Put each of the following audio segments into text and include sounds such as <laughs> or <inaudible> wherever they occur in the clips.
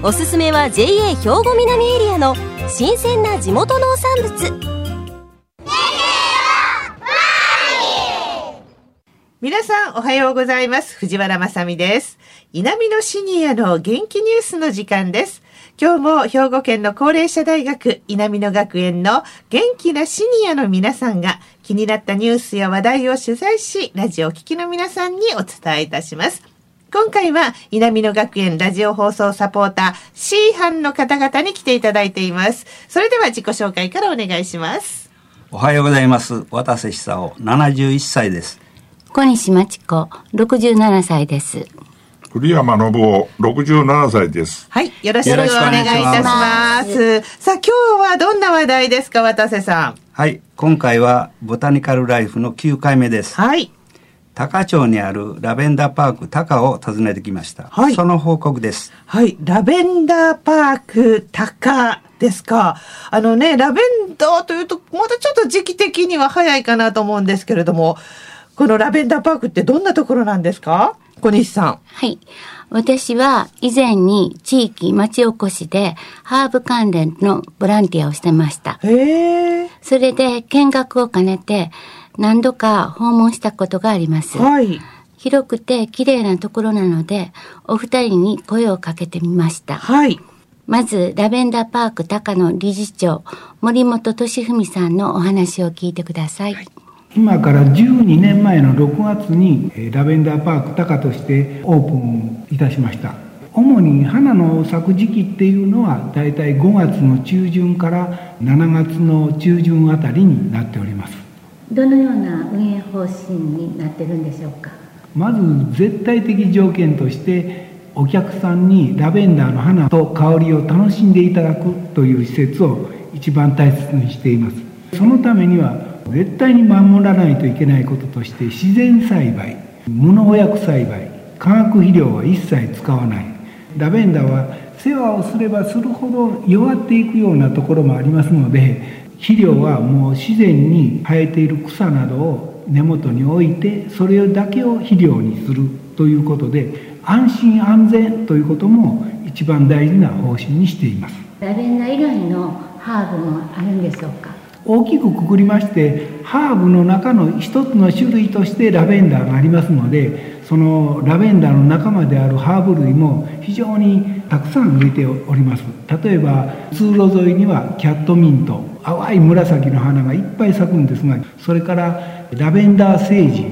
おすすめは JA 兵庫南エリアの新鮮な地元農産物。皆さんおはようございます。藤原まさです。南のシニアの元気ニュースの時間です。今日も兵庫県の高齢者大学稲美野学園の元気なシニアの皆さんが気になったニュースや話題を取材し、ラジオを聴きの皆さんにお伝えいたします。今回は稲美野学園ラジオ放送サポーター C 班の方々に来ていただいています。それでは自己紹介からお願いします。おはようございます。渡瀬久夫、71歳です。小西真知子、67歳です。栗山信夫、67歳です。はい。よろしくお願いいたします。さあ、今日はどんな話題ですか、渡瀬さん。はい。今回は、ボタニカルライフの9回目です。はい。高町にあるラベンダーパーク高を訪ねてきました。はい。その報告です。はい。ラベンダーパーク高ですか。あのね、ラベンダーというと、またちょっと時期的には早いかなと思うんですけれども、このラベンダーパークってどんなところなんですか？小西さん。はい。私は以前に地域町おこしでハーブ関連のボランティアをしてました。へえ。それで見学を兼ねて何度か訪問したことがあります。はい。広くて綺麗なところなので、お二人に声をかけてみました。はい。まず、ラベンダーパーク高野理事長、森本俊文さんのお話を聞いてください、はい今から12年前の6月にラベンダーパーク高としてオープンいたしました主に花の咲く時期っていうのはだいたい5月の中旬から7月の中旬あたりになっておりますどのような運営方針になってるんでしょうか？まず絶対的条件としてお客さんにラベンダーの花と香りを楽しんでいただくという施設を一番大切にしています。そのためには絶対に守らないといけないこととして自然栽培無農薬栽培化学肥料は一切使わない。ラベンダーは世話をすればするほど弱っていくようなところもありますので肥料はもう自然に生えている草などを根元に置いてそれだけを肥料にするということで安心安全ということも一番大事な方針にしています。ラベンダー以外のハーブもあるんでしょうか？大きくくくりましてハーブの中の一つの種類としてラベンダーがありますのでそのラベンダーの仲間であるハーブ類も非常にたくさん植えております。例えば通路沿いにはキャットミント淡い紫の花がいっぱい咲くんですがそれからラベンダーセージ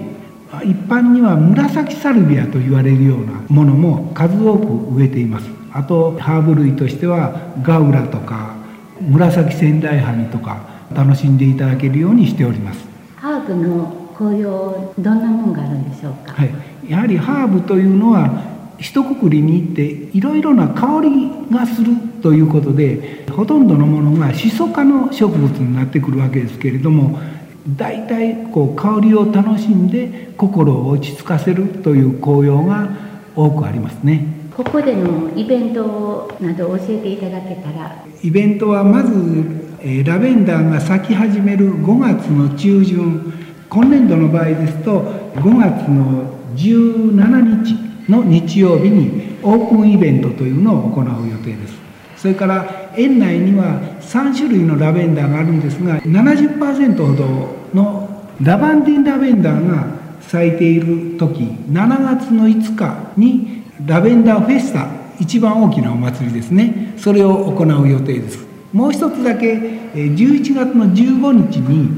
一般には紫サルビアと言われるようなものも数多く植えています。あとハーブ類としてはガウラとか紫仙台ハニとか楽しんでいただけるようにしております。ハーブの紅葉どんなもんがあるんでしょうか、はい、やはりハーブというのは一括りに行っていろいろな香りがするということでほとんどのものがシソ科の植物になってくるわけですけれども大体こう香りを楽しんで心を落ち着かせるという紅葉が多くありますね。ここでのイベントなど教えていただけたら。イベントはまずえラベンダーが咲き始める5月の中旬。今年度の場合ですと5月の17日の日曜日にオープンイベントというのを行う予定です。それから園内には3種類のラベンダーがあるんですが70%ほどのラバンディンラベンダーが咲いている時7月の5日にラベンダーフェスタ一番大きなお祭りですね。それを行う予定です。もう一つだけ11月の15日に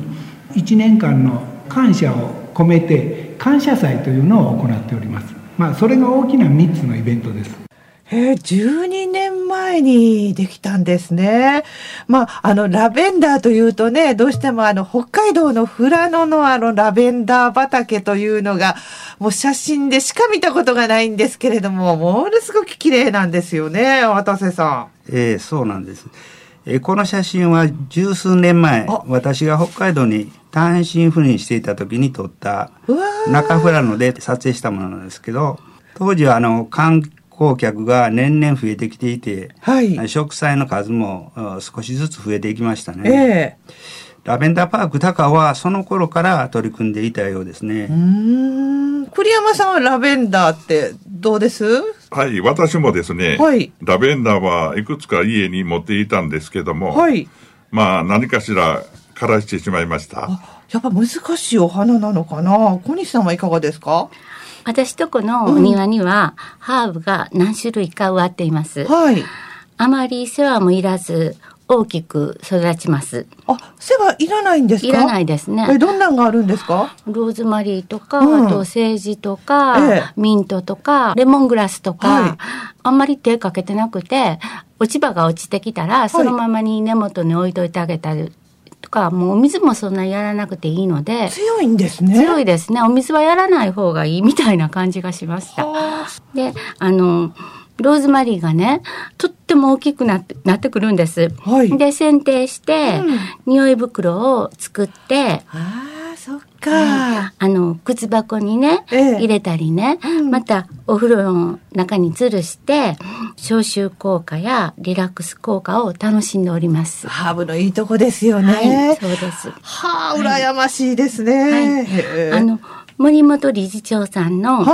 1年間の感謝を込めて感謝祭というのを行っております。まあそれが大きな3つのイベントですへえ、12年前にできたんですね。まあ、あの、ラベンダーというとね、どうしてもあの、北海道の富良野のあの、ラベンダー畑というのが、もう写真でしか見たことがないんですけれども、ものすごく綺麗なんですよね、渡瀬さん。ええそうなんです。えこの写真は十数年前、私が北海道に単身赴任していた時に撮った中富良野で撮影したものなんですけど、当時はあの観光客が年々増えてきていて、はい、植栽の数も少しずつ増えていきましたね。えーラベンダーパーク高はその頃から取り組んでいたようですね。栗山さんはラベンダーってどうです？はい、私もですね、はい、ラベンダーはいくつか家に持っていたんですけども、はい、まあ何かしら枯らしてしまいました。やっぱ難しいお花なのかな？小西さんはいかがですか？私とこのお庭には、ハーブが何種類か植わっています。はい。あまり世話もいらず、大きく育ちます。あ、世話いらないんですか？いらないですね。え、どんなんがあるんですか？ローズマリーとか、うん、あとセージとか、ええ、ミントとか、レモングラスとか、はい、あんまり手かけてなくて、落ち葉が落ちてきたら、そのままに根元に置いといてあげたりとか、もうお水もそんなやらなくていいので。強いんですね。強いですね。お水はやらない方がいい <laughs> みたいな感じがしました。で、あの、ローズマリーがね、とっても大きくなって、なってくるんです。はい、で、剪定して、うん、匂い袋を作って、ああ、そっか、あの、靴箱にね、ええ、入れたりね、うん、またお風呂の中に吊るして、消臭効果やリラックス効果を楽しんでおります。ハーブのいいとこですよね。はい、そうです。はあ、羨ましいですね。はい。あの、森本理事長さんの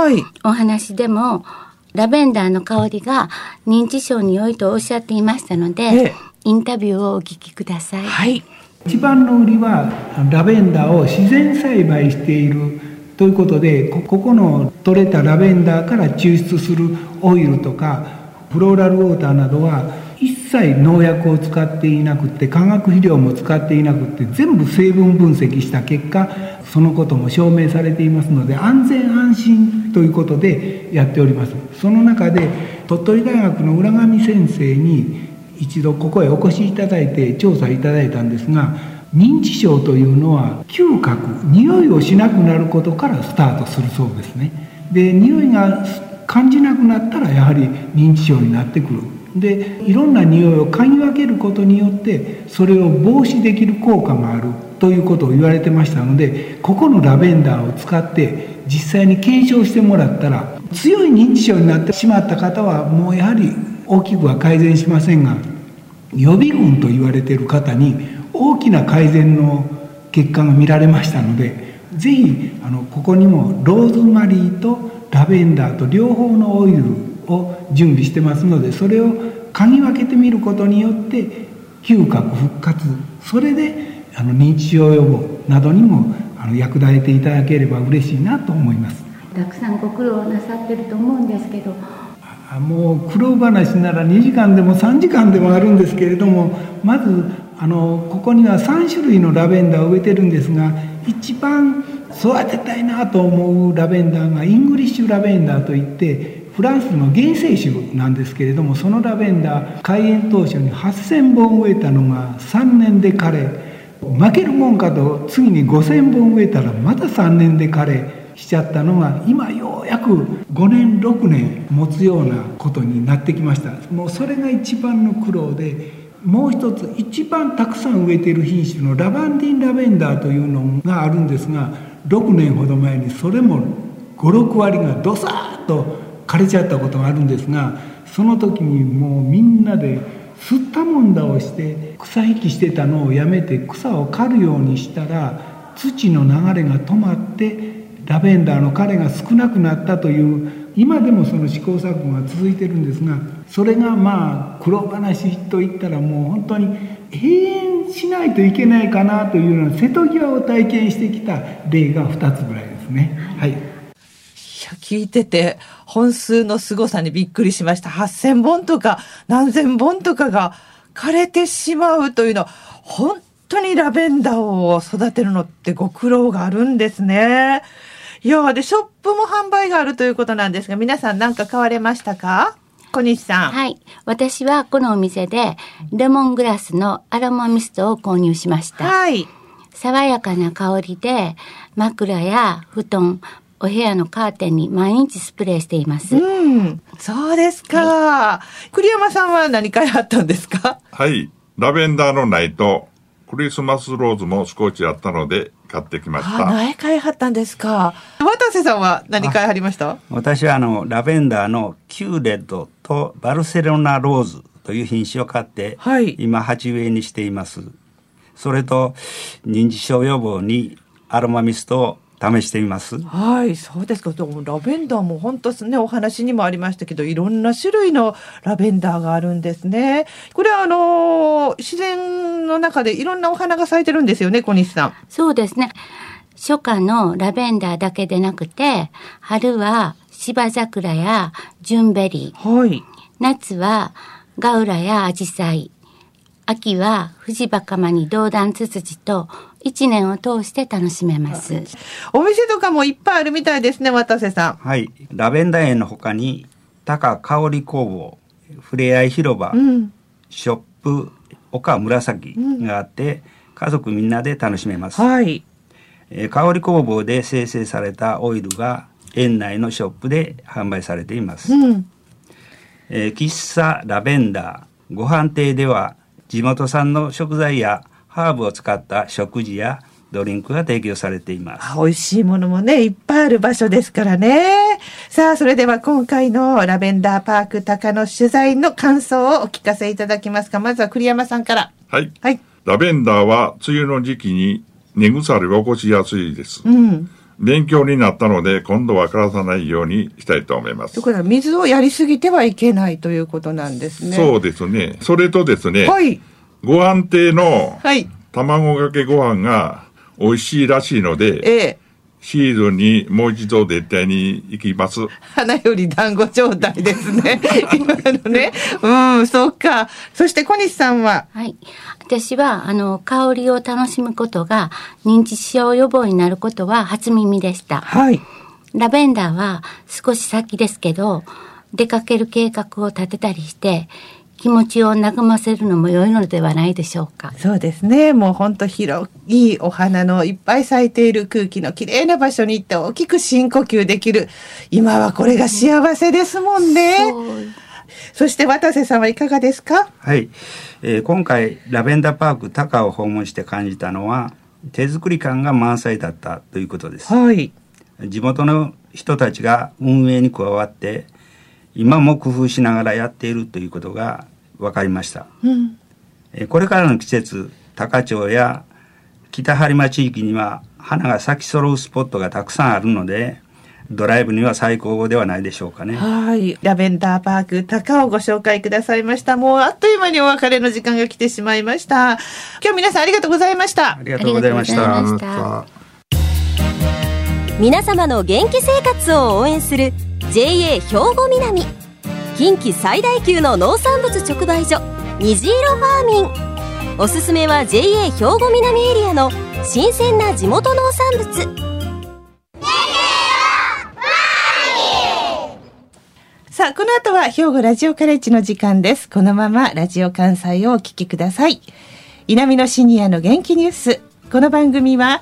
お話でも、はいラベンダーの香りが認知症に良いとおっしゃっていましたので、ええ、インタビューをお聞きください。はい。一番の売りはラベンダーを自然栽培しているということでここの取れたラベンダーから抽出するオイルとかフローラルウォーターなどは一切農薬を使っていなくて化学肥料も使っていなくて全部成分分析した結果そのことも証明されていますので安全安心ということでやっております。その中で鳥取大学の浦上先生に一度ここへお越しいただいて調査いただいたんですが認知症というのは嗅覚匂いをしなくなることからスタートするそうですね。で匂いが感じなくなったらやはり認知症になってくる。でいろんな匂いを嗅ぎ分けることによってそれを防止できる効果がある。ということを言われてましたのでここのラベンダーを使って実際に検証してもらったら強い認知症になってしまった方はもうやはり大きくは改善しませんが予備軍と言われている方に大きな改善の結果が見られましたので是非あのここにもローズマリーとラベンダーと両方のオイルを準備してますのでそれを嗅ぎ分けてみることによって嗅覚復活それであの認知症予防などにもあの役立てていただければ嬉しいなと思います。たくさんご苦労なさってると思うんですけどもう苦労話なら2時間でも3時間でもあるんですけれどもまずあのここには3種類のラベンダーを植えてるんですが一番育てたいなと思うラベンダーがイングリッシュラベンダーといってフランスの原生種なんですけれどもそのラベンダー開園当初に8,000本植えたのが3年で枯れ負けるもんかと次に5,000本植えたらまた3年で枯れしちゃったのが今ようやく5年6年持つようなことになってきました。もうそれが一番の苦労でもう一つ一番たくさん植えている品種のラバンディンラベンダーというのがあるんですが6年ほど前にそれも56割がドサーッと枯れちゃったことがあるんですがその時にもうみんなですったもんだをして草引きしてたのをやめて草を刈るようにしたら土の流れが止まってラベンダーの枯れが少なくなったという今でもその試行錯誤が続いてるんですがそれがまあ苦労話といったらもう本当に永遠しないといけないかなというような瀬戸際を体験してきた例が2つぐらいですね。はい、いや聞いてて本数の凄さにびっくりしました。8000本とか何千本とかが枯れてしまうというのは本当にラベンダーを育てるのってご苦労があるんですね。いやで、ショップも販売があるということなんですが、皆さん何か買われましたか？小西さん。はい。私はこのお店で、レモングラスのアロマミストを購入しました。はい。爽やかな香りで、枕や布団、お部屋のカーテンに毎日スプレーしています。うん。そうですか。はい、栗山さんは何買いはったんですか？はい。ラベンダーのないとクリスマスローズも少しあったので買ってきました。苗買いはったんですか。渡瀬さんは何買いはりました？私はあの、ラベンダーのキューレッドとバルセロナローズという品種を買って、はい、今鉢植えにしています。それと、認知症予防にアロマミストを試してみます？はい、そうですか。でもラベンダーも本当ね、お話にもありましたけど、いろんな種類のラベンダーがあるんですね。これはあの、自然の中でいろんなお花が咲いてるんですよね、小西さん。そうですね。初夏のラベンダーだけでなくて、春は芝桜やジュンベリー。はい。夏はガウラやアジサイ。秋は藤バカマに銅弾ツツジと一年を通して楽しめます。お店とかもいっぱいあるみたいですね、渡瀬さん。はい。ラベンダー園の他に、高香り工房、ふれあい広場、うん、ショップ、岡紫があって、うん、家族みんなで楽しめます。はい。えー、香り工房で生成されたオイルが園内のショップで販売されています。うん、えー、喫茶ラベンダー、ご飯亭では地元産の食材やハーブを使った食事やドリンクが提供されています。美味しいものもね、いっぱいある場所ですからね。さあ、それでは今回のラベンダーパーク高野取材の感想をお聞かせいただけますか。まずは栗山さんから。はい。はい。ラベンダーは梅雨の時期に根腐れが起こしやすいです。うん。勉強になったので、今度は枯らさないようにしたいと思います。ということは、水をやりすぎてはいけないということなんですね。そうですね。それとですね、はい。ご飯亭の、はい。卵かけご飯が美味しいらしいので、ええ、シーズンにもう一度絶対に行きます。花より団子状態ですね。<laughs> 今のね。うん、そっか。そして小西さんは？はい。私は、あの、香りを楽しむことが認知症予防になることは初耳でした。はい。ラベンダーは少し先ですけど、出かける計画を立てたりして、気持ちを和ませるのも良いのではないでしょうか。そうですね。もう本当広いお花のいっぱい咲いている空気のきれいな場所に行って大きく深呼吸できる。今はこれが幸せですもんね。そして渡瀬さんはいかがですか？はい、えー、今回ラベンダーパーク高を訪問して感じたのは手作り感が満載だったということです。はい。地元の人たちが運営に加わって今も工夫しながらやっているということが分かりました、うん、これからの季節高町や北播磨地域には花が咲き揃うスポットがたくさんあるのでドライブには最高ではないでしょうかね。はい。ラベンダーパーク高をご紹介くださいました。もうあっという間にお別れの時間が来てしまいました。今日皆さんありがとうございました。ありがとうございました。皆様の元気生活を応援する JA 兵庫南近畿最大級の農産物直売所虹色ファーミンおすすめは JA 兵庫南エリアの新鮮な地元農産物さあ、この後は兵庫ラジオカレッジの時間です。このままラジオ関西をお聞きください。稲美のシニアの元気ニュース。この番組は